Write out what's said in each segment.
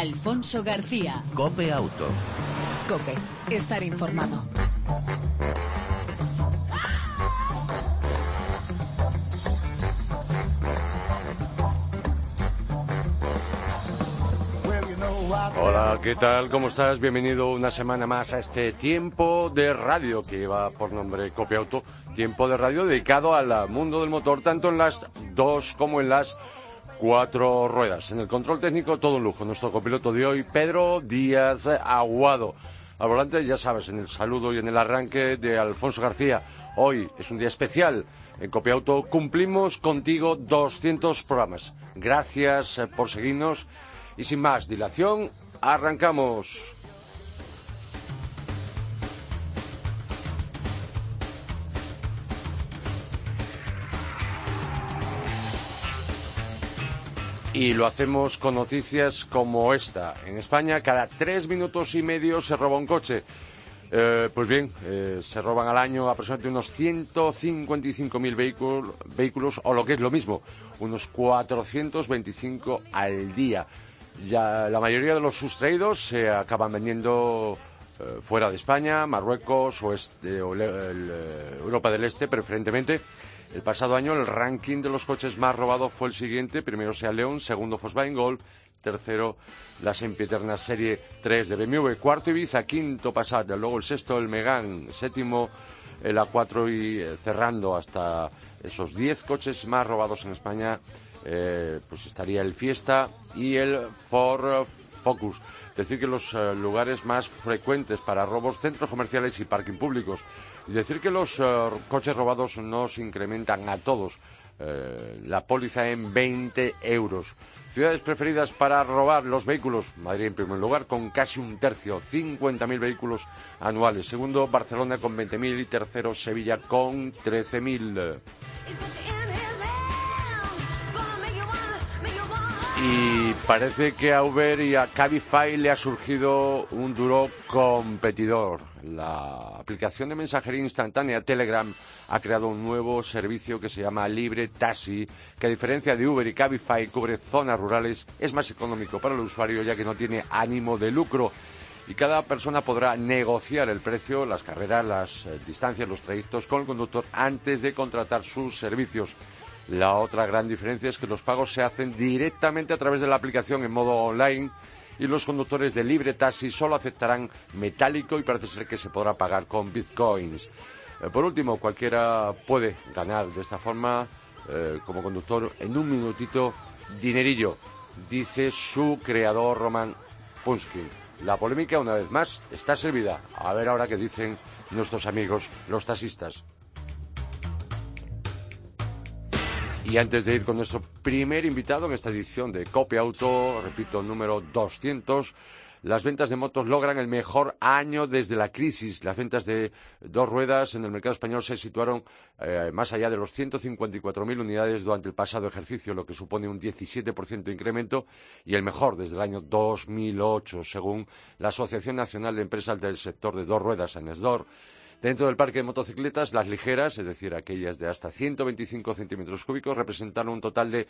Alfonso García. Cope Auto. Cope, estar informado. Hola, ¿qué tal? ¿Cómo estás? Bienvenido una semana más a este tiempo de radio que lleva por nombre Cope Auto. Tiempo de radio dedicado al mundo del motor, tanto en las dos como en las cuatro ruedas. En el control técnico, todo un lujo. Nuestro copiloto de hoy, Pedro Díaz Aguado. Al volante, ya sabes, en el saludo y en el arranque de Alfonso García. Hoy es un día especial. En Copiauto cumplimos contigo 200 programas. Gracias eh, por seguirnos. Y sin más dilación, arrancamos. Y lo hacemos con noticias como esta. En España, cada tres minutos y medio se roba un coche. Eh, pues bien, eh, se roban al año aproximadamente unos 155.000 vehículos, vehículos, o lo que es lo mismo, unos 425 al día. Ya, la mayoría de los sustraídos se acaban vendiendo eh, fuera de España, Marruecos o, o Europa del Este, preferentemente. El pasado año el ranking de los coches más robados fue el siguiente. Primero sea León, segundo Volkswagen Golf, tercero la sempiterna Serie 3 de BMW, cuarto Ibiza, quinto Passat, luego el sexto el Megane, séptimo el A4 y eh, cerrando hasta esos 10 coches más robados en España, eh, pues estaría el Fiesta y el Ford Focus. Decir que los eh, lugares más frecuentes para robos, centros comerciales y parking públicos. Y decir que los eh, coches robados no se incrementan a todos. Eh, la póliza en 20 euros. Ciudades preferidas para robar los vehículos. Madrid en primer lugar con casi un tercio, 50.000 vehículos anuales. Segundo, Barcelona con 20.000 y tercero, Sevilla con 13.000. Y parece que a Uber y a Cabify le ha surgido un duro competidor. La aplicación de mensajería instantánea Telegram ha creado un nuevo servicio que se llama Libre Taxi, que a diferencia de Uber y Cabify cubre zonas rurales, es más económico para el usuario ya que no tiene ánimo de lucro y cada persona podrá negociar el precio, las carreras, las eh, distancias, los trayectos con el conductor antes de contratar sus servicios. La otra gran diferencia es que los pagos se hacen directamente a través de la aplicación en modo online y los conductores de libre taxi solo aceptarán metálico y parece ser que se podrá pagar con bitcoins. Eh, por último, cualquiera puede ganar de esta forma eh, como conductor en un minutito dinerillo, dice su creador Roman Punskin. La polémica, una vez más, está servida. A ver ahora qué dicen nuestros amigos los taxistas. Y antes de ir con nuestro primer invitado en esta edición de Copia Auto, repito, número 200, las ventas de motos logran el mejor año desde la crisis. Las ventas de dos ruedas en el mercado español se situaron eh, más allá de los 154.000 unidades durante el pasado ejercicio, lo que supone un 17% de incremento y el mejor desde el año 2008, según la Asociación Nacional de Empresas del Sector de Dos Ruedas, ANESDOR. Dentro del parque de motocicletas, las ligeras, es decir, aquellas de hasta 125 centímetros cúbicos, representaron un total de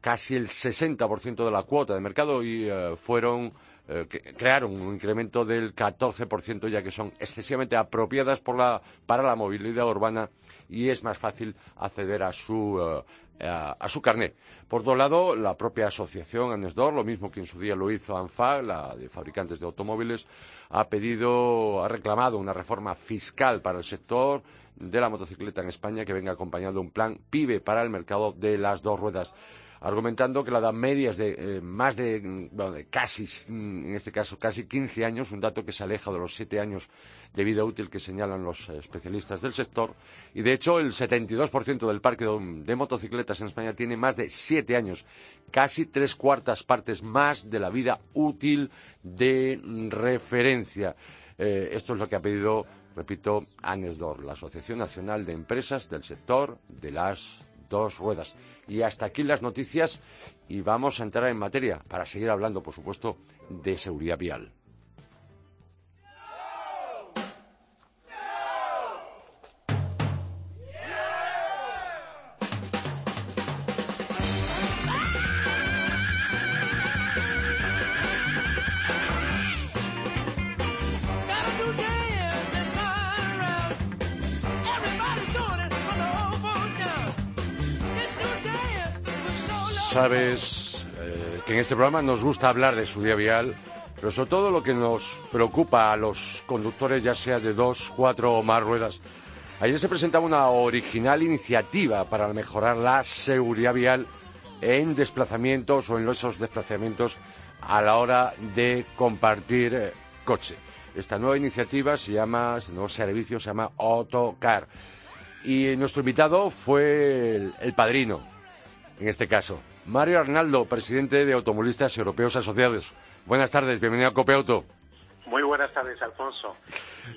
casi el 60% de la cuota de mercado y eh, fueron eh, crearon un incremento del 14%, ya que son excesivamente apropiadas para la movilidad urbana y es más fácil acceder a su, eh, a, su carné. Por otro lado, la propia asociación ANESDOR, lo mismo que en su día lo hizo ANFA, la de fabricantes de automóviles, ha pedido, ha reclamado una reforma fiscal para el sector de la motocicleta en España que venga acompañado de un plan PIBE para el mercado de las dos ruedas argumentando que la edad media es de eh, más de, bueno, de casi, en este caso, casi 15 años, un dato que se aleja de los 7 años de vida útil que señalan los eh, especialistas del sector. Y de hecho, el 72% del parque de, motocicletas en España tiene más de 7 años, casi tres cuartas partes más de la vida útil de referencia. Eh, esto es lo que ha pedido, repito, ANESDOR, la Asociación Nacional de Empresas del Sector de las dos ruedas. Y hasta aquí las noticias y vamos a entrar en materia para seguir hablando, por supuesto, de seguridad vial. Sabes eh, que en este programa nos gusta hablar de su día vial, pero sobre todo lo que nos preocupa a los conductores, ya sea de dos, cuatro o más ruedas. Ayer se presentaba una original iniciativa para mejorar la seguridad vial en desplazamientos o en esos desplazamientos a la hora de compartir eh, coche. Esta nueva iniciativa se llama, este nuevo servicio se llama Autocar. Y nuestro invitado fue el padrino, en este caso. Mario Arnaldo, presidente de Automovilistas Europeos Asociados. Buenas tardes, bienvenido a Cope Auto. Muy buenas tardes, Alfonso.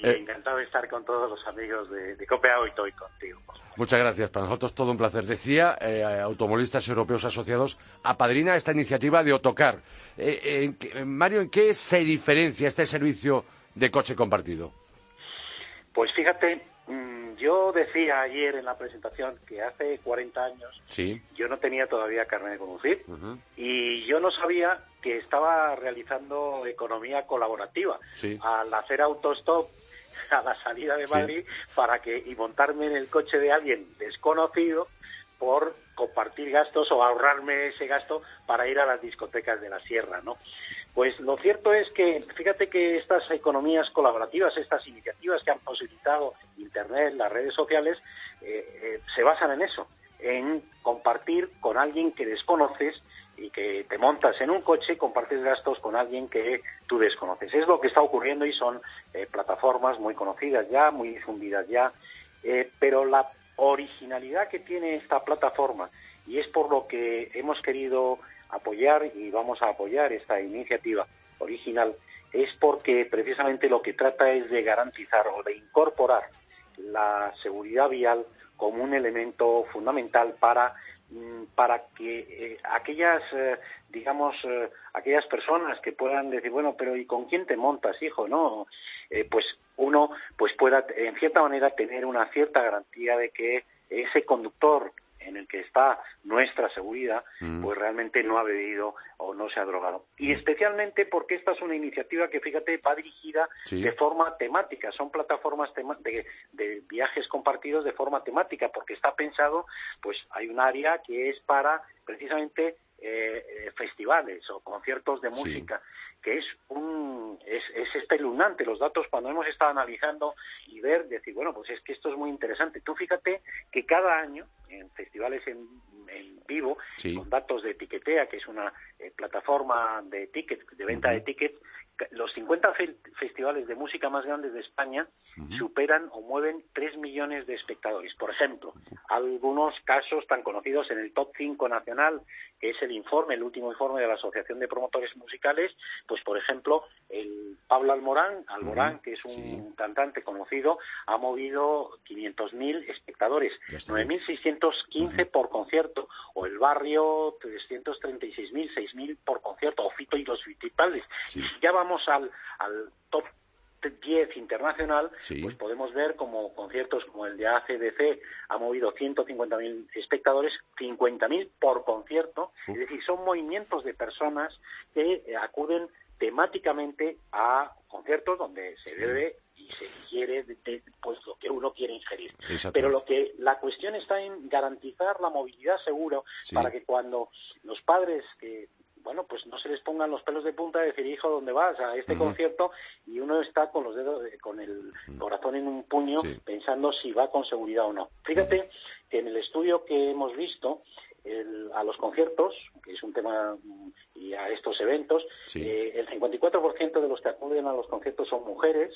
Eh, encantado de estar con todos los amigos de, de Cope Auto y contigo. Muchas gracias, para nosotros todo un placer. Decía, eh, Automovilistas Europeos Asociados apadrina esta iniciativa de Autocar. Eh, Mario, ¿en qué se diferencia este servicio de coche compartido? Pues fíjate, Mm, yo decía ayer en la presentación que hace 40 años yo no tenía todavía carne de conducir y yo no sabía que estaba realizando economía colaborativa. Al hacer autostop a la salida de Madrid para que y montarme en el coche de alguien desconocido por compartir gastos o ahorrarme ese gasto para ir a las discotecas de la sierra, ¿no? Pues lo cierto es que, fíjate que estas economías colaborativas, estas iniciativas que han posibilitado Internet, las redes sociales, eh, eh, se basan en eso, en compartir con alguien que desconoces y que te montas en un coche y compartes gastos con alguien que tú desconoces. Es lo que está ocurriendo y son eh, plataformas muy conocidas ya, muy difundidas ya, pero la originalidad que tiene esta plataforma y es por lo que hemos querido apoyar y vamos a apoyar esta iniciativa original es porque precisamente lo que trata es de garantizar o de incorporar la seguridad vial como un elemento fundamental para mm, para que eh, aquellas eh, digamos eh, aquellas personas que puedan decir bueno pero y con quién te montas hijo no pues uno pues pueda en cierta manera tener una cierta garantía de que ese conductor en el que está nuestra seguridad, mm. pues realmente no ha bebido o no se ha drogado. Y especialmente porque esta es una iniciativa que, fíjate, va dirigida de forma temática. Son plataformas de, de, viajes compartidos de forma temática, porque está pensado, pues hay un área que es para precisamente eh, eh, festivales o conciertos de música que es un es, es espeluznante los datos cuando hemos estado analizando y ver decir bueno pues es que esto es muy interesante. Tú fíjate que cada año en festivales en, en vivo con datos de etiquetea que es una eh, plataforma de tickets de venta de tickets los 50 festivales de música más grandes de España superan o mueven 3 millones de espectadores. Por ejemplo, algunos casos tan conocidos en el top 5 nacional, que es el informe, el último informe de la Asociación de Promotores Musicales, pues por ejemplo, el Pablo Almorán, Almorán, que es un cantante conocido, ha movido 500.000 espectadores, 9.615 por concierto, o el barrio 336.000, 6.000 por concierto, o Fito y los Vitipales. Y si ya vamos al, al top 10 internacional, pues podemos ver como conciertos como el de ACDC ha movido 150.000 espectadores, 50.000 por concierto, es decir, son movimientos de personas que acuden temáticamente a conciertos donde se debe y se ingiere pues lo que uno quiere ingerir. Pero lo que la cuestión está en garantizar la movilidad segura para que cuando los padres que bueno, pues no se les pongan los pelos de punta de decir, hijo, ¿dónde vas? A este concierto y uno está con los dedos, con el corazón en un puño pensando si va con seguridad o no. Fíjate que en el estudio que hemos visto, a los conciertos, que es un tema, y a estos eventos, eh, el 54% de los que acuden a los conciertos son mujeres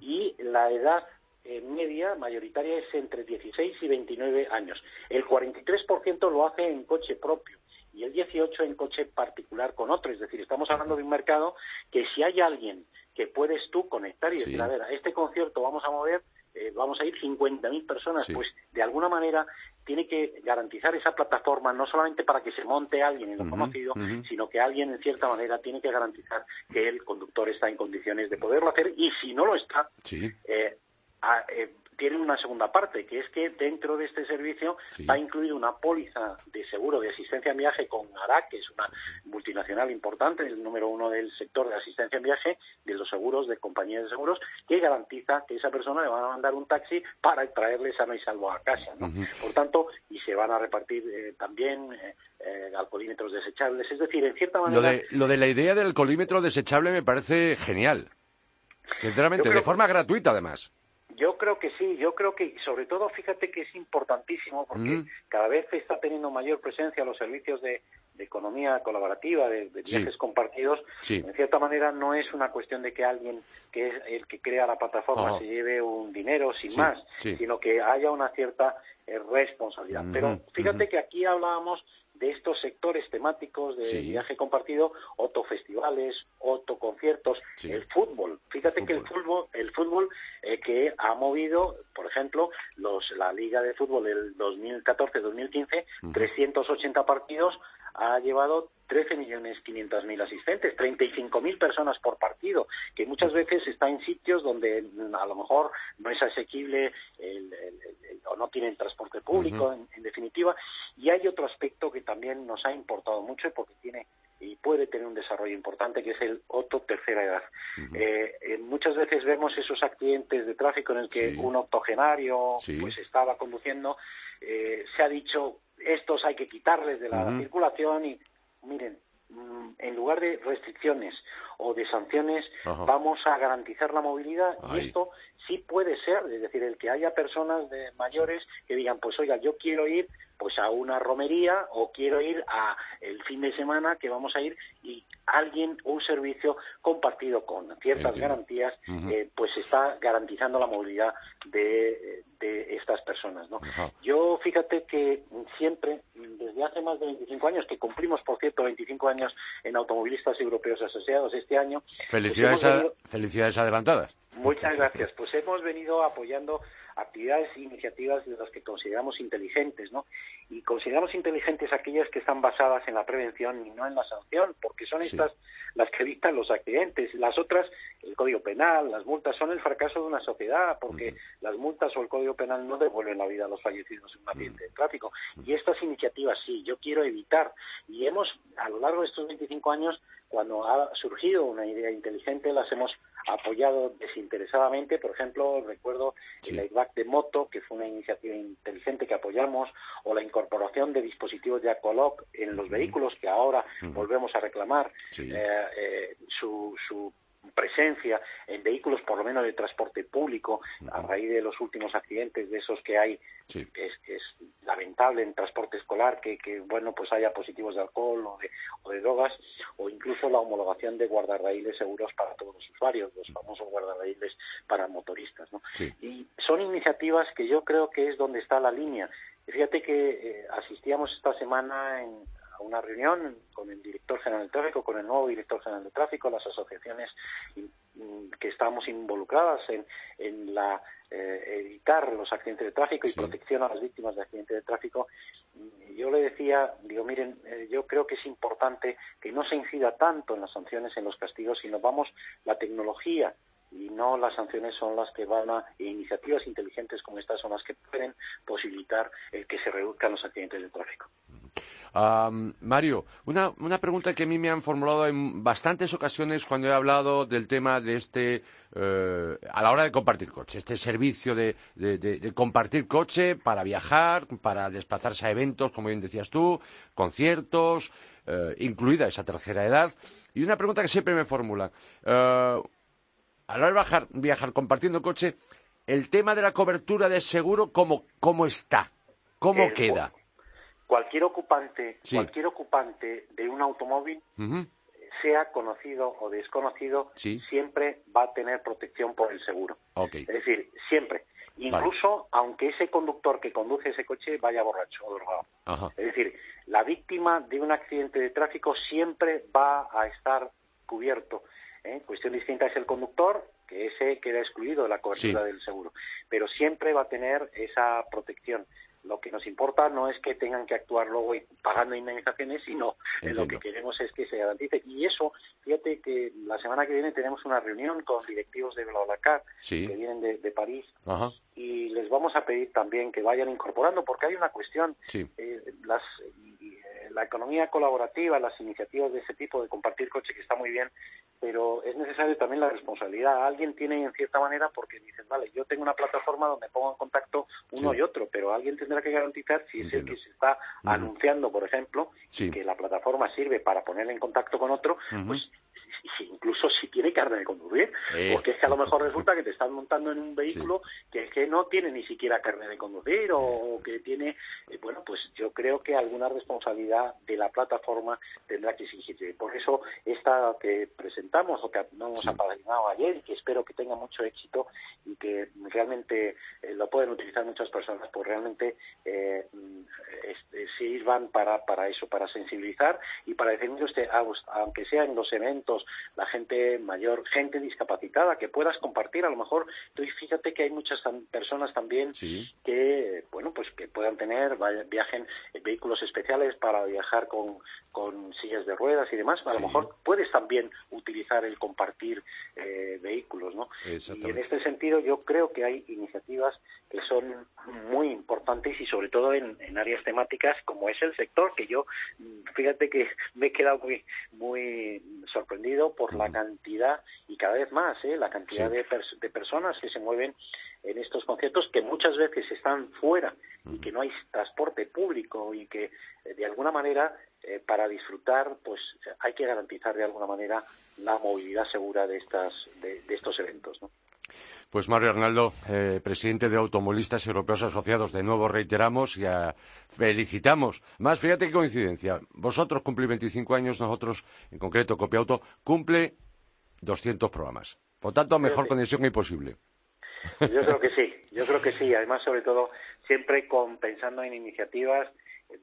y la edad eh, media mayoritaria es entre 16 y 29 años. El 43% lo hace en coche propio y el 18 en coche particular con otro. Es decir, estamos hablando de un mercado que si hay alguien que puedes tú conectar y decir, a ver, a este concierto vamos a mover, eh, vamos a ir 50.000 personas, pues de alguna manera tiene que garantizar esa plataforma no solamente para que se monte alguien en lo conocido, sino que alguien en cierta manera tiene que garantizar que el conductor está en condiciones de poderlo hacer y si no lo está, eh, eh, tiene una segunda parte, que es que dentro de este servicio va a incluir una póliza de seguro de asistencia en viaje con ARAC, que es una multinacional importante, el número uno del sector de asistencia en viaje, de los seguros, de compañías de seguros, que garantiza que esa persona le van a mandar un taxi para traerle sano y salvo a casa. Por tanto, y se van a repartir eh, también eh, eh, alcoholímetros desechables. Es decir, en cierta manera... Lo de, lo de la idea del alcoholímetro desechable me parece genial. Sinceramente, de forma gratuita además. Yo creo que sí, yo creo que sobre todo fíjate que es importantísimo porque cada vez está teniendo mayor presencia los servicios de, economía colaborativa, de, viajes compartidos. En cierta manera no es una cuestión de que alguien que es el que crea la plataforma se lleve un dinero sin más, sino que haya una cierta eh, responsabilidad. Pero fíjate que aquí hablábamos de estos sectores temáticos de viaje compartido, otofestivales, autoconciertos, el fútbol. Fíjate que el fútbol, el fútbol eh, que ha movido, por ejemplo, los, la Liga de Fútbol del 2014-2015, 380 partidos, ha llevado 13 millones 500 mil asistentes, 35 mil personas por partido, que muchas veces está en sitios donde mm, a lo mejor no es asequible o no tienen transporte público, en, definitiva. Y hay otro aspecto que también nos ha importado mucho porque tiene y puede tener un desarrollo importante, que es el otro tercera edad. Eh, eh, muchas veces vemos esos accidentes de tráfico en el que un octogenario pues estaba conduciendo, eh, se ha dicho estos hay que quitarles de la circulación y miren, en lugar de restricciones o de sanciones, vamos a garantizar la movilidad. Y esto sí puede ser, es decir, el que haya personas de mayores que digan, pues oiga, yo quiero ir pues a una romería o quiero ir a el fin de semana que vamos a ir y alguien un servicio compartido con ciertas garantías eh, pues está garantizando la movilidad de, de estas personas no yo fíjate que siempre desde hace más de 25 años que cumplimos por cierto 25 años en automovilistas europeos asociados este año. Pues felicidades felicidades adelantadas. Muchas gracias. Pues hemos venido apoyando actividades e iniciativas de las que consideramos inteligentes, ¿no? Y consideramos inteligentes aquellas que están basadas en la prevención y no en la sanción, porque son estas las que evitan los accidentes. Las otras, el Código Penal, las multas, son el fracaso de una sociedad, porque las multas o el Código Penal no devuelven la vida a los fallecidos en un accidente de tráfico. Y estas iniciativas sí, yo quiero evitar. Y hemos, a lo largo de estos 25 años, cuando ha surgido una idea inteligente, las hemos apoyado desinteresadamente. Por ejemplo, recuerdo el airbag de moto, que fue una iniciativa inteligente que apoyamos, o la incorporación de dispositivos de Acoloc en los vehículos, que ahora volvemos a reclamar. Eh, eh, su, su presencia en vehículos por lo menos de transporte público a raíz de los últimos accidentes de esos que hay es, es lamentable en transporte escolar que, que, bueno pues haya positivos de alcohol o de, o de drogas o incluso la homologación de guardarraíles seguros para todos los usuarios los famosos guardarraíles para motoristas ¿no? y son iniciativas que yo creo que es donde está la línea. Fíjate que eh, asistíamos esta semana en a una reunión con el director general de tráfico, con el nuevo director general de tráfico, las asociaciones que estamos involucradas en, en la eh, evitar los accidentes de tráfico y protección a las víctimas de accidentes de tráfico. Yo le decía, digo, miren, eh, yo creo que es importante que no se incida tanto en las sanciones, en los castigos, sino vamos la tecnología y no las sanciones son las que van a e iniciativas inteligentes como estas son las que pueden posibilitar el que se reduzcan los accidentes de tráfico. Mario, una, una, pregunta que a mí me han formulado en bastantes ocasiones cuando he hablado del tema de este, eh, a la hora de compartir coche, este servicio de, compartir coche para viajar, para desplazarse a eventos, como bien decías tú, conciertos, eh, incluida esa tercera edad. Y una pregunta que siempre me formulan, eh, a la hora de viajar, compartiendo coche, el tema de la cobertura de seguro, ¿cómo, cómo está? ¿Cómo queda? Cualquier ocupante, cualquier ocupante de un automóvil, sea conocido o desconocido, siempre va a tener protección por el seguro. Es decir, siempre. Incluso aunque ese conductor que conduce ese coche vaya borracho o drogado. Es decir, la víctima de un accidente de tráfico siempre va a estar cubierto. ¿eh? Cuestión distinta es el conductor, que ese queda excluido de la cobertura del seguro. Pero siempre va a tener esa protección. Lo que nos importa no es que tengan que actuar luego pagando indemnizaciones, sino lo que queremos es que se garantice. Y eso, fíjate que la semana que viene tenemos una reunión con directivos de BlaBlaCar que vienen de, París y les vamos a pedir también que vayan incorporando, porque hay una cuestión. Eh, las, la economía colaborativa, las iniciativas de ese tipo de compartir coche que está muy bien, pero es necesario también la responsabilidad. Alguien tiene en cierta manera porque dicen, vale, yo tengo una plataforma donde pongo en contacto uno y otro, pero alguien tendrá que garantizar si es el que se está anunciando, por ejemplo, que la plataforma sirve para poner en contacto con otro, pues incluso si tiene carne de conducir, porque es que a lo mejor resulta que te están montando en un vehículo que es que no tiene ni siquiera carne de conducir o que tiene, eh, bueno, pues yo creo que alguna responsabilidad de la plataforma tendrá que exigirse. Por eso esta que presentamos o que no hemos apadrinado ayer y que espero que tenga mucho éxito y que realmente eh, lo pueden utilizar muchas personas, pues realmente eh, sirvan para, para eso, para sensibilizar y para decir, usted, aunque sea en los eventos la gente mayor, gente discapacitada, que puedas compartir. A lo mejor, tú fíjate que hay muchas personas también que, bueno, pues que puedan tener, viajen en vehículos especiales para viajar con, con sillas de ruedas y demás. A lo mejor puedes también utilizar el compartir eh, vehículos, ¿no? Y en este sentido yo creo que hay iniciativas que son muy importantes y sobre todo en, en áreas temáticas como es el sector que yo fíjate que me he quedado muy muy sorprendido por la cantidad y cada vez más ¿eh? la cantidad de, de personas que se mueven en estos conciertos que muchas veces están fuera y que no hay transporte público y que eh, de alguna manera eh, para disfrutar pues hay que garantizar de alguna manera la movilidad segura de estas de, de estos eventos ¿no? Pues Mario Arnaldo, eh, presidente de Automovilistas Europeos Asociados, de nuevo reiteramos y felicitamos. Más, fíjate qué coincidencia. Vosotros cumplís 25 años, nosotros, en concreto Copiauto, cumple 200 programas. Por tanto, mejor conexión imposible. Yo creo que sí, yo creo que sí. Además, sobre todo, siempre pensando en iniciativas,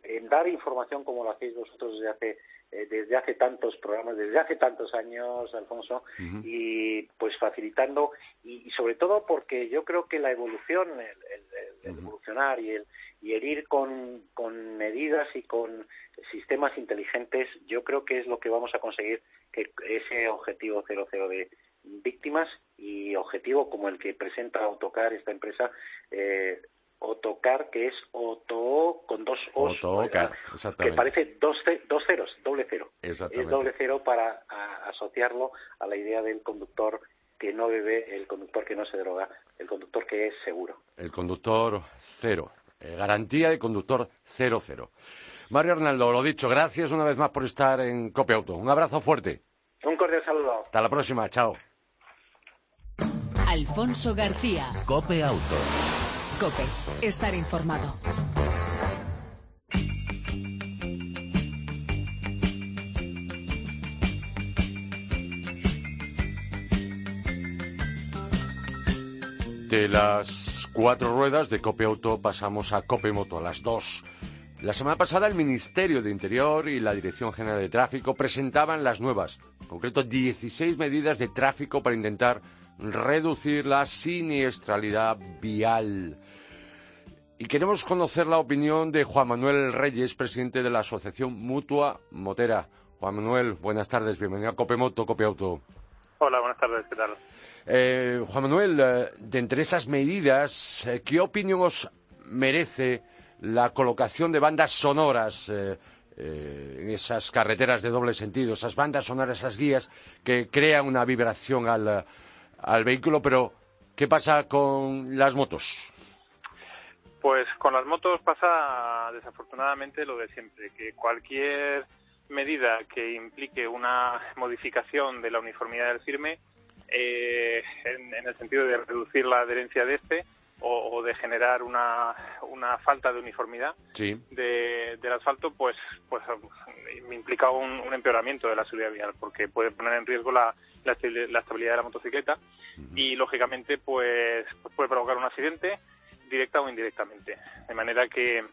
en dar información como lo hacéis vosotros desde hace eh, desde hace tantos programas, desde hace tantos años, Alfonso, y pues facilitando, y, sobre todo porque yo creo que la evolución, el, evolucionar y el, y el ir con, con medidas y con sistemas inteligentes, yo creo que es lo que vamos a conseguir que ese objetivo 00 de víctimas y objetivo como el que presenta Autocar, esta empresa, eh, Otocar, que es Oto con dos O's, que parece dos, dos, ceros, doble cero. Es doble cero para asociarlo a la idea del conductor que no bebe, el conductor que no se droga, el conductor que es seguro. El conductor cero. Eh, garantía de conductor cero cero. Mario Arnaldo, lo dicho, gracias una vez más por estar en Cope Auto. Un abrazo fuerte. Un cordial saludo. Hasta la próxima, chao. Alfonso García. Cope Auto. Cope, estar informado. De las cuatro ruedas de Cope Auto pasamos a Cope Moto, a las dos. La semana pasada el Ministerio de Interior y la Dirección General de Tráfico presentaban las nuevas, en concreto 16 medidas de tráfico para intentar reducir la siniestralidad vial. Y queremos conocer la opinión de Juan Manuel Reyes, presidente de la Asociación Mutua Motera. Juan Manuel, buenas tardes, bienvenido a Copemoto, Copeauto. Hola, buenas tardes, ¿qué tal? Eh, Juan Manuel, eh, de entre esas medidas, eh, ¿qué opinión os merece la colocación de bandas sonoras en esas carreteras de doble sentido, esas bandas sonoras, esas guías que crean una vibración al, al vehículo, pero ¿qué pasa con las motos? Pues con las motos pasa desafortunadamente lo de siempre, que cualquier medida que implique una modificación de la uniformidad del firme, eh, en, el sentido de reducir la adherencia de este o, de generar una, una, falta de uniformidad del asfalto, pues, pues implica un, empeoramiento de la seguridad vial, porque puede poner en riesgo la, la, estabilidad de la motocicleta y, lógicamente, pues, pues puede provocar un accidente directa o indirectamente. De manera que,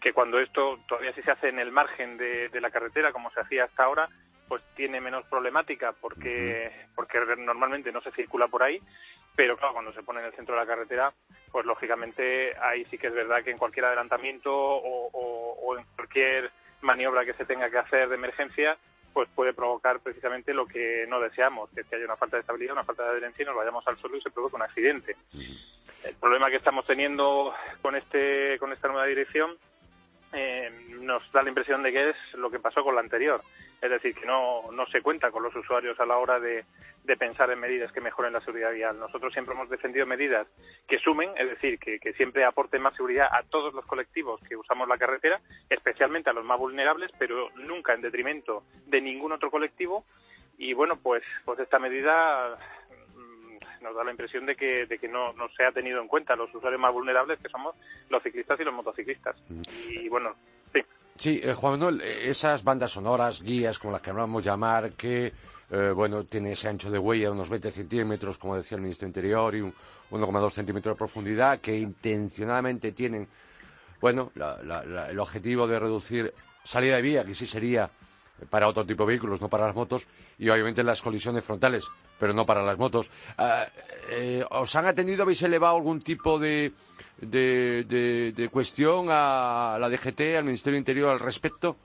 que cuando esto todavía sí se hace en el margen de, la carretera, como se hacía hasta ahora, pues tiene menos problemática porque, porque normalmente no se circula por ahí, pero claro, cuando se pone en el centro de la carretera, pues lógicamente ahí sí que es verdad que en cualquier adelantamiento o, o en cualquier maniobra que se tenga que hacer de emergencia, pues puede provocar precisamente lo que no deseamos, que haya una falta de estabilidad, una falta de adherencia y nos vayamos al suelo y se produzca un accidente. El problema que estamos teniendo con este con esta nueva dirección eh, nos da la impresión de que es lo que pasó con la anterior. Es decir, que no, no se cuenta con los usuarios a la hora de, de pensar en medidas que mejoren la seguridad vial. Nosotros siempre hemos defendido medidas que sumen, es decir, que, que siempre aporten más seguridad a todos los colectivos que usamos la carretera, especialmente a los más vulnerables, pero nunca en detrimento de ningún otro colectivo. Y bueno, pues, pues esta medida nos da la impresión de que, de que no, no se ha tenido en cuenta los usuarios más vulnerables, que somos los ciclistas y los motociclistas. Mm. Y bueno, sí. Sí, eh, Juan Manuel, eh, esas bandas sonoras, guías, como las que hablamos llamar, que, eh, bueno, tiene ese ancho de huella de unos 20 centímetros, como decía el Ministro Interior, y un 1,2 centímetros de profundidad, que intencionadamente tienen, bueno, el objetivo de reducir salida de vía, que sí sería para otro tipo de vehículos, no para las motos, y obviamente las colisiones frontales, pero no para las motos. Ah, eh, ¿Os han atendido, habéis elevado algún tipo de, de, de cuestión a la DGT, al Ministerio Interior al respecto?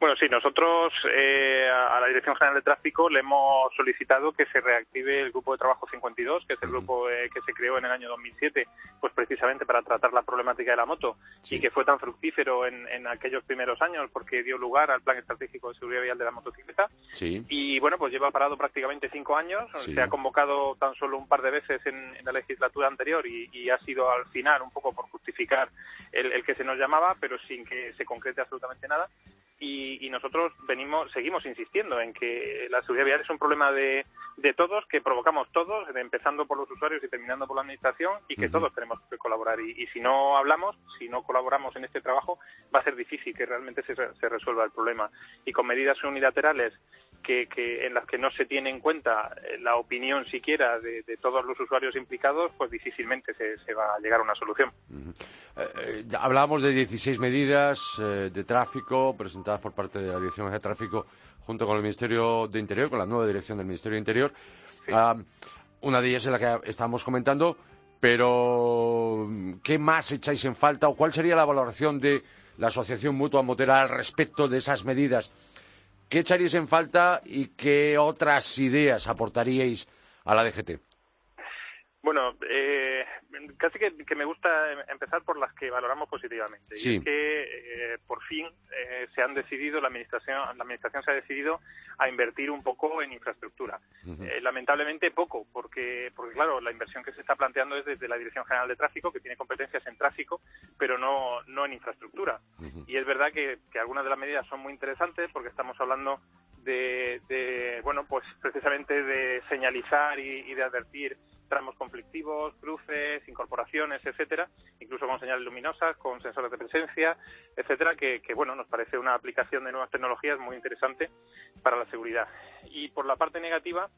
Bueno, sí, nosotros eh, a la Dirección General de Tráfico le hemos solicitado que se reactive el Grupo de Trabajo 52, que es el grupo eh, que se creó en el año 2007, pues precisamente para tratar la problemática de la moto y que fue tan fructífero en, en, aquellos primeros años porque dio lugar al Plan Estratégico de Seguridad Vial de la Motocicleta. Sí. Y bueno, pues lleva parado prácticamente cinco años. Se ha convocado tan solo un par de veces en, la legislatura anterior y, ha sido al final un poco por justificar el, el que se nos llamaba, pero sin que se concrete absolutamente nada y, nosotros venimos, seguimos insistiendo en que la seguridad vial es un problema de, de todos, que provocamos todos, empezando por los usuarios y terminando por la administración, y que todos tenemos que colaborar. Y, si no hablamos, si no colaboramos en este trabajo, va a ser difícil que realmente se, se resuelva el problema. Y con medidas unilaterales que, que, en las que no se tiene en cuenta eh, la opinión siquiera de, todos los usuarios implicados, pues difícilmente se, se va a llegar a una solución. Eh, eh, hablábamos de 16 medidas de tráfico presentadas por parte de la Dirección de Tráfico junto con el Ministerio de Interior, con la nueva dirección del Ministerio de Interior. Ah, una de ellas es la que estamos comentando, pero ¿qué más echáis en falta o cuál sería la valoración de la Asociación Mutua Motera al respecto de esas medidas? ¿Qué echaríais en falta y qué otras ideas aportaríais a la DGT? Bueno, eh, casi que, me gusta empezar por las que valoramos positivamente. Y es que eh, por fin eh, se han decidido, la administración, la administración se ha decidido a invertir un poco en infraestructura. lamentablemente poco, porque, porque claro, la inversión que se está planteando es desde la Dirección General de Tráfico, que tiene competencias en tráfico, pero no, no en infraestructura. Y es verdad que, que algunas de las medidas son muy interesantes porque estamos hablando de, de bueno, pues precisamente de señalizar y de advertir tramos conflictivos, cruces, incorporaciones, etcétera, incluso con señales luminosas, con sensores de presencia, etcétera, que, bueno, nos parece una aplicación de nuevas tecnologías muy interesante para la seguridad. Y por la parte negativa,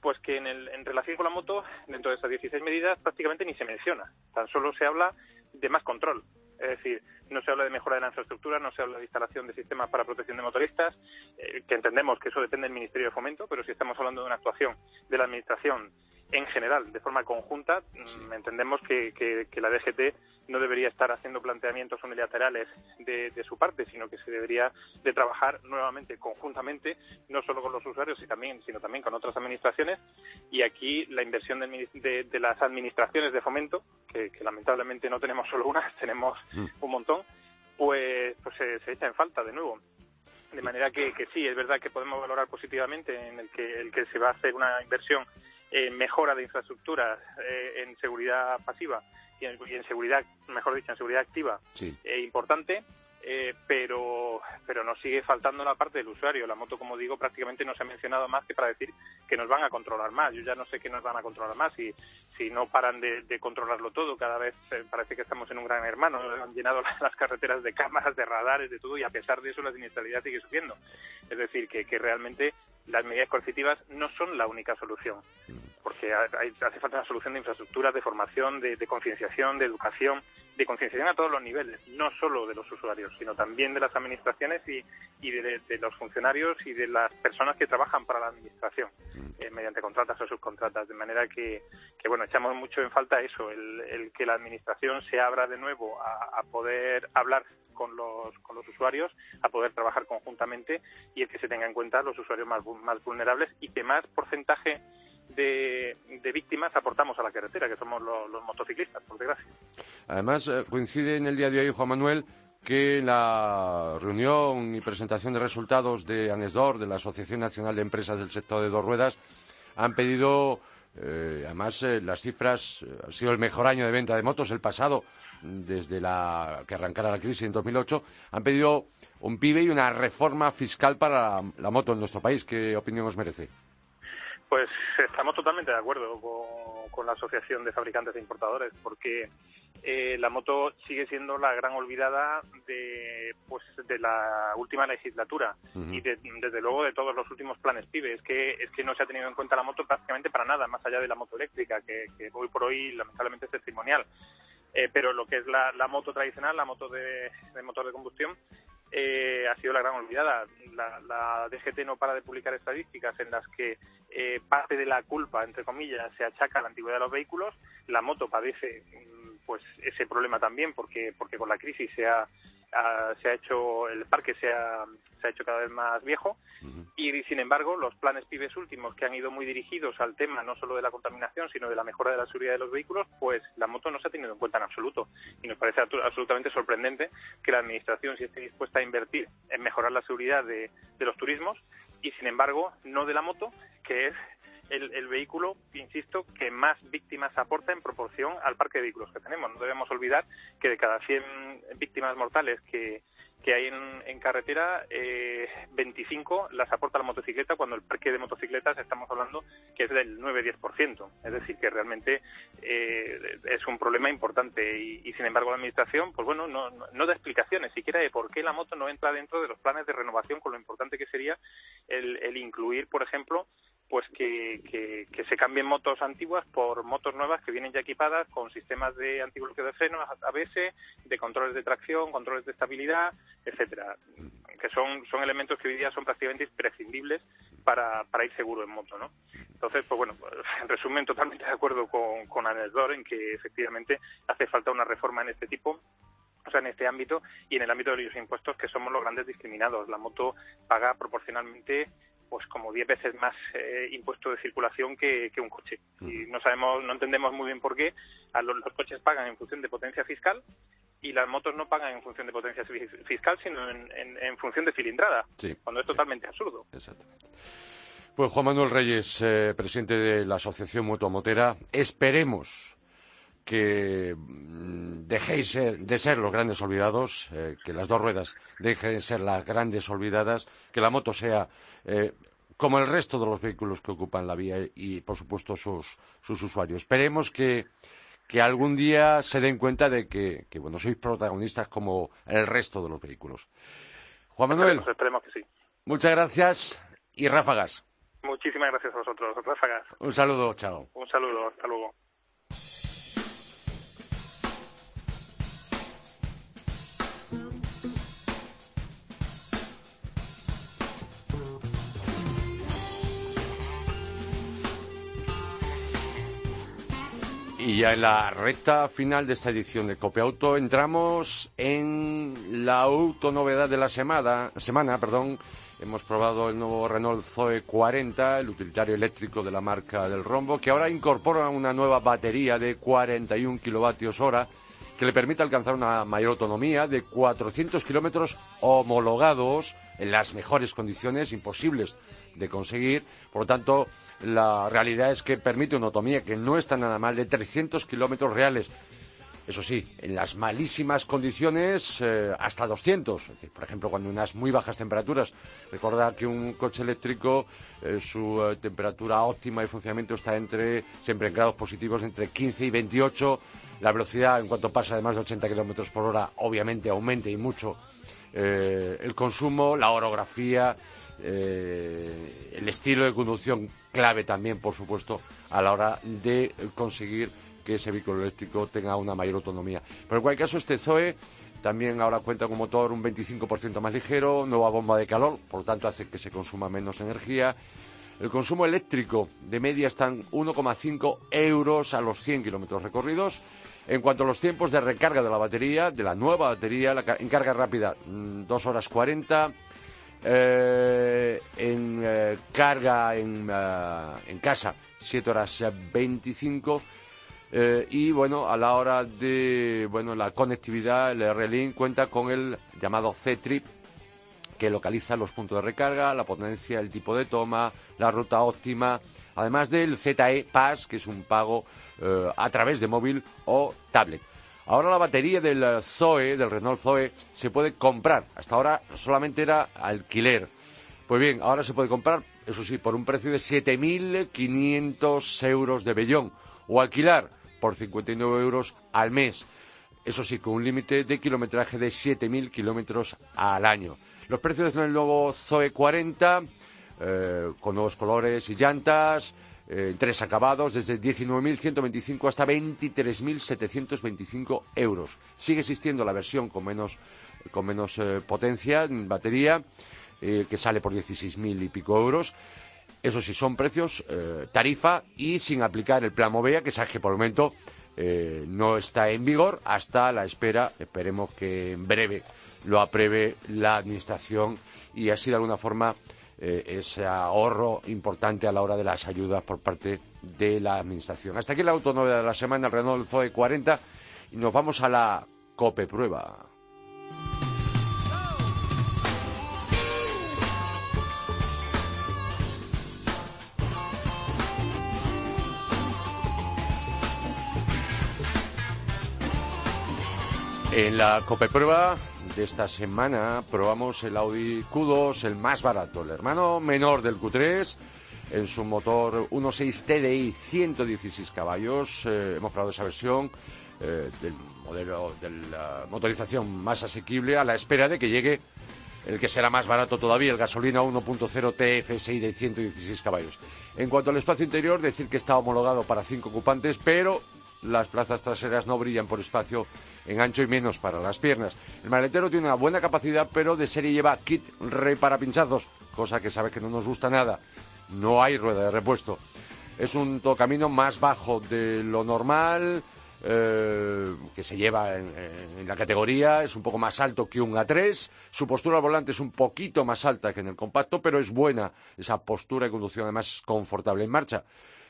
pues que en, el, en relación con la moto, dentro de esas 16 medidas, prácticamente ni se menciona. Tan solo se habla de más control. Es decir, no se habla de mejora de la infraestructura, no se habla de instalación de sistemas para protección de motoristas, eh, que entendemos que eso depende del Ministerio de Fomento, pero si estamos hablando de una actuación de la Administración en general, de forma conjunta, mm, entendemos que, que, la DGT no debería estar haciendo planteamientos unilaterales de, de, su parte, sino que se debería de trabajar nuevamente conjuntamente, no solo con los usuarios, y también, sino también con otras administraciones. Y aquí la inversión de, de, las administraciones de fomento, que, lamentablemente no tenemos solo unas, tenemos mm. un montón, pues, pues se, se echa en falta de nuevo. De manera que, que sí, es verdad que podemos valorar positivamente en el que, el que se va a hacer una inversión en mejora de infraestructuras eh, en seguridad pasiva y en, seguridad, mejor dicho, en seguridad activa eh, importante, eh, pero, pero nos sigue faltando la parte del usuario. La moto, como digo, prácticamente no se ha mencionado más que para decir que nos van a controlar más. Yo ya no sé qué nos van a controlar más si, si no paran de, controlarlo todo. Cada vez parece que estamos en un gran hermano. Han llenado las carreteras de cámaras, de radares, de todo, y a pesar de eso la siniestralidad sigue subiendo. Es decir, que, que realmente las medidas coercitivas no son la única solución, porque hace falta una solución de infraestructura, de formación, de, concienciación, de educación, de concienciación a todos los niveles, no solo de los usuarios, sino también de las administraciones y, y de, los funcionarios y de las personas que trabajan para la administración, eh, mediante contratas o subcontratas, de manera que, que, bueno, echamos mucho en falta eso, el, que la administración se abra de nuevo a, poder hablar con los, con los usuarios, a poder trabajar conjuntamente y el que se tenga en cuenta los usuarios más más vulnerables y que más porcentaje de, víctimas aportamos a la carretera, que somos los, motociclistas, por desgracia. Además, eh, coincide en el día de hoy, Juan Manuel, que la reunión y presentación de resultados de ANESDOR, de la Asociación Nacional de Empresas del Sector de Dos Ruedas, han pedido, eh, además eh, las cifras, eh, ha sido el mejor año de venta de motos, el pasado, desde la, que arrancara la crisis en 2008, han pedido un PIB y una reforma fiscal para la moto en nuestro país. ¿Qué opinión os merece? Pues estamos totalmente de acuerdo con, la Asociación de Fabricantes e Importadores, porque eh, la moto sigue siendo la gran olvidada de, pues, de la última legislatura y desde luego de todos los últimos planes PIBE. Es que, es que no se ha tenido en cuenta la moto prácticamente para nada, más allá de la moto eléctrica, que, hoy por hoy lamentablemente es testimonial. Eh, pero lo que es la, moto tradicional, la moto de motor de combustión, eh, ha sido la gran olvidada. La, DGT no para de publicar estadísticas en las que eh, parte de la culpa, entre comillas, se achaca a la antigüedad de los vehículos. La moto padece mm, pues ese problema también porque porque con la crisis se ha se ha hecho el parque se ha, se ha hecho cada vez más viejo. Y sin embargo los planes pibes últimos que han ido muy dirigidos al tema no solo de la contaminación sino de la mejora de la seguridad de los vehículos pues la moto no se ha tenido en cuenta en absoluto. Y nos parece absolutamente sorprendente que la administración si esté dispuesta a invertir en mejorar la seguridad de, de los turismos y sin embargo no de la moto que es el, vehículo, insisto, que más víctimas aporta en proporción al parque de vehículos que tenemos. No debemos olvidar que de cada 100 víctimas mortales que, que hay en, carretera, eh, 25 las aporta la motocicleta, cuando el parque de motocicletas estamos hablando que es del 9-10%. Es decir, que realmente eh, es un problema importante y, sin embargo la Administración, pues bueno, no, no, da explicaciones siquiera de por qué la moto no entra dentro de los planes de renovación con lo importante que sería el, el incluir, por ejemplo, pues que, que, se cambien motos antiguas por motos nuevas que vienen ya equipadas con sistemas de antibloqueo de frenos, ABS, de controles de tracción, controles de estabilidad, etcétera, que son, son elementos que hoy día son prácticamente imprescindibles para, para ir seguro en moto, ¿no? Entonces, pues bueno, pues, en resumen, totalmente de acuerdo con, con Anesdor en que efectivamente hace falta una reforma en este tipo o sea, en este ámbito y en el ámbito de los impuestos que somos los grandes discriminados. La moto paga proporcionalmente pues como 10 veces más eh, impuesto de circulación que, un coche. Y no sabemos, no entendemos muy bien por qué a los, coches pagan en función de potencia fiscal y las motos no pagan en función de potencia fiscal, sino en, función de cilindrada, cuando es totalmente absurdo. Exactamente. Pues Juan Manuel Reyes, eh, presidente de la Asociación Motomotera, esperemos que mm, dejéis de ser los grandes olvidados, eh, que las dos ruedas dejen de ser las grandes olvidadas, que la moto sea eh, como el resto de los vehículos que ocupan la vía y, por supuesto, sus, usuarios. Esperemos que, algún día se den cuenta de que, bueno, sois protagonistas como el resto de los vehículos. Juan Manuel. Esperemos, que sí. Muchas gracias y ráfagas. Muchísimas gracias a vosotros, ráfagas. Un saludo, chao. Un saludo, hasta luego. Y ya en la recta final de esta edición de Auto entramos en la autonovedad de la semana, semana perdón. Hemos probado el nuevo Renault Zoe 40, el utilitario eléctrico de la marca del Rombo, que ahora incorpora una nueva batería de 41 kilovatios hora que le permite alcanzar una mayor autonomía de 400 kilómetros homologados en las mejores condiciones imposibles de conseguir. Por lo tanto, la realidad es que permite una autonomía que no está nada mal de 300 kilómetros reales. Eso sí, en las malísimas condiciones eh, hasta 200. por ejemplo, cuando unas muy bajas temperaturas. Recordad que un coche eléctrico, eh, su eh, temperatura óptima de funcionamiento está entre, siempre en grados positivos, entre 15 y 28. La velocidad, en cuanto pasa de más de 80 kilómetros por hora, obviamente aumenta y mucho el consumo, la orografía, eh, el estilo de conducción clave también, por supuesto, a la hora de conseguir que ese vehículo eléctrico tenga una mayor autonomía. Pero en cualquier caso, este Zoe también ahora cuenta con motor un 25% más ligero, nueva bomba de calor, por lo tanto hace que se consuma menos energía. El consumo eléctrico de media está en 1,5 euros a los 100 kilómetros recorridos. En cuanto a los tiempos de recarga de la batería, de la nueva batería, la en carga rápida, 2 mm, horas 40, eh, en eh, carga en, eh, en, casa 7 horas 25 Eh, y bueno, a la hora de bueno la conectividad, el R-Link cuenta con el llamado C-Trip, que localiza los puntos de recarga, la potencia, el tipo de toma, la ruta óptima, además del ZE Pass, que es un pago a través de móvil o tablet. Ahora la batería del Zoe, del Renault Zoe, se puede comprar. Hasta ahora solamente era alquiler. Pues bien, ahora se puede comprar, eso sí, por un precio de 7.500 euros de bellón o alquilar por 59 euros al mes. Eso sí, con un límite de kilometraje de 7.000 kilómetros al año. Los precios del nuevo Zoe 40, eh, con nuevos colores y llantas, eh, tres acabados, desde 19.125 hasta 23.725 euros. Sigue existiendo la versión con menos, con menos eh, potencia en batería, que sale por 16.000 y pico euros. Eso sí, son precios, tarifa y sin aplicar el plan Movea, que sabes que por el momento no está en vigor hasta la espera, esperemos que en breve lo apruebe la Administración y así de alguna forma eh, ese ahorro importante a la hora de las ayudas por parte de la Administración. Hasta aquí la autonomía de la semana, el Renault Zoe 40 y nos vamos a la COPE prueba. En la COPE prueba de esta semana probamos el Audi Q2, el más barato, el hermano menor del Q3, en su motor 1.6 TDI 116 caballos. Eh, hemos probado esa versión eh, del modelo de la motorización más asequible a la espera de que llegue el que será más barato todavía, el gasolina 1.0 TFSI de 116 caballos. En cuanto al espacio interior, decir que está homologado para cinco ocupantes, pero las plazas traseras no brillan por espacio en ancho y menos para las piernas. El maletero tiene una buena capacidad, pero de serie lleva kit repara pinchazos, cosa que sabe que no nos gusta nada. No hay rueda de repuesto. Es un tocamino más bajo de lo normal, eh, que se lleva en, la categoría, es un poco más alto que un A3, su postura al volante es un poquito más alta que en el compacto, pero es buena esa postura de conducción, además confortable en marcha.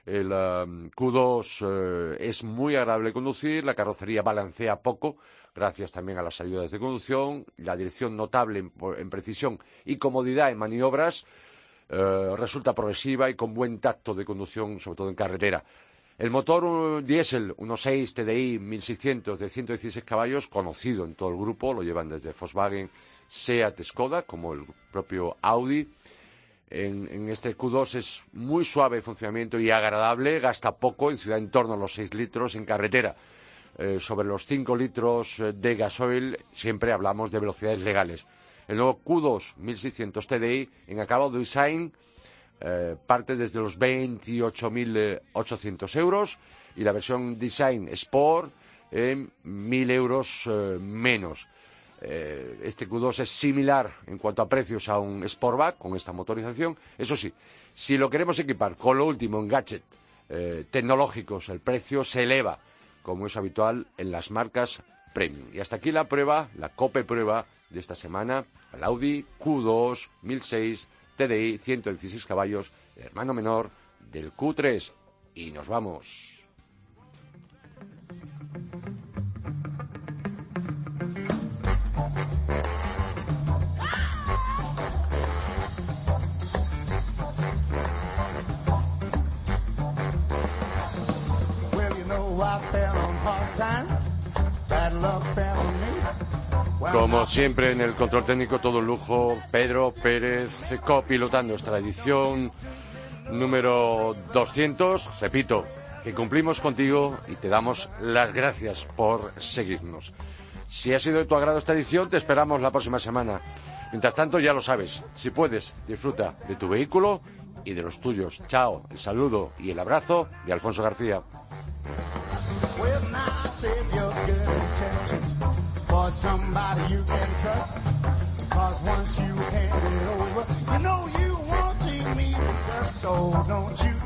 El um, Q2 eh, es muy agradable conducir, la carrocería balancea poco, gracias también a las ayudas de conducción, la dirección notable en, precisión y comodidad en maniobras, eh, resulta progresiva y con buen tacto de conducción, sobre todo en carretera. El motor diésel 1.6 TDI 1600 de 116 caballos, conocido en todo el grupo, lo llevan desde Volkswagen, Seat, Skoda, como el propio Audi en, este Q2 es muy suave de funcionamiento y agradable, gasta poco, en ciudad en torno a los 6 litros, en carretera eh, sobre los 5 litros eh, de gasoil, siempre hablamos de velocidades legales. El nuevo Q2 1600 TDI en acabado de design eh, parte desde los 28.800 euros y la versión Design Sport en 1.000 euros menos. Eh, este Q2 es similar en cuanto a precios a un Sportback con esta motorización. Eso sí, si lo queremos equipar con lo último en gadget eh, tecnológicos, el precio se eleva, como es habitual en las marcas premium. Y hasta aquí la prueba, la COPE prueba de esta semana, el Audi Q2 1006 TDI 116 caballos, hermano menor del Q3. Y nos vamos. Como siempre en el control técnico, todo lujo, Pedro Pérez copilotando esta edición número 200. Repito, que cumplimos contigo y te damos las gracias por seguirnos. Si ha sido de tu agrado esta edición, te esperamos la próxima semana. Mientras tanto, ya lo sabes, si puedes, disfruta de tu vehículo y de los tuyos. Chao, el saludo y el abrazo de Alfonso García. Save your good intentions for somebody you can trust. Cause once you hand it over, you know you won't see me so don't you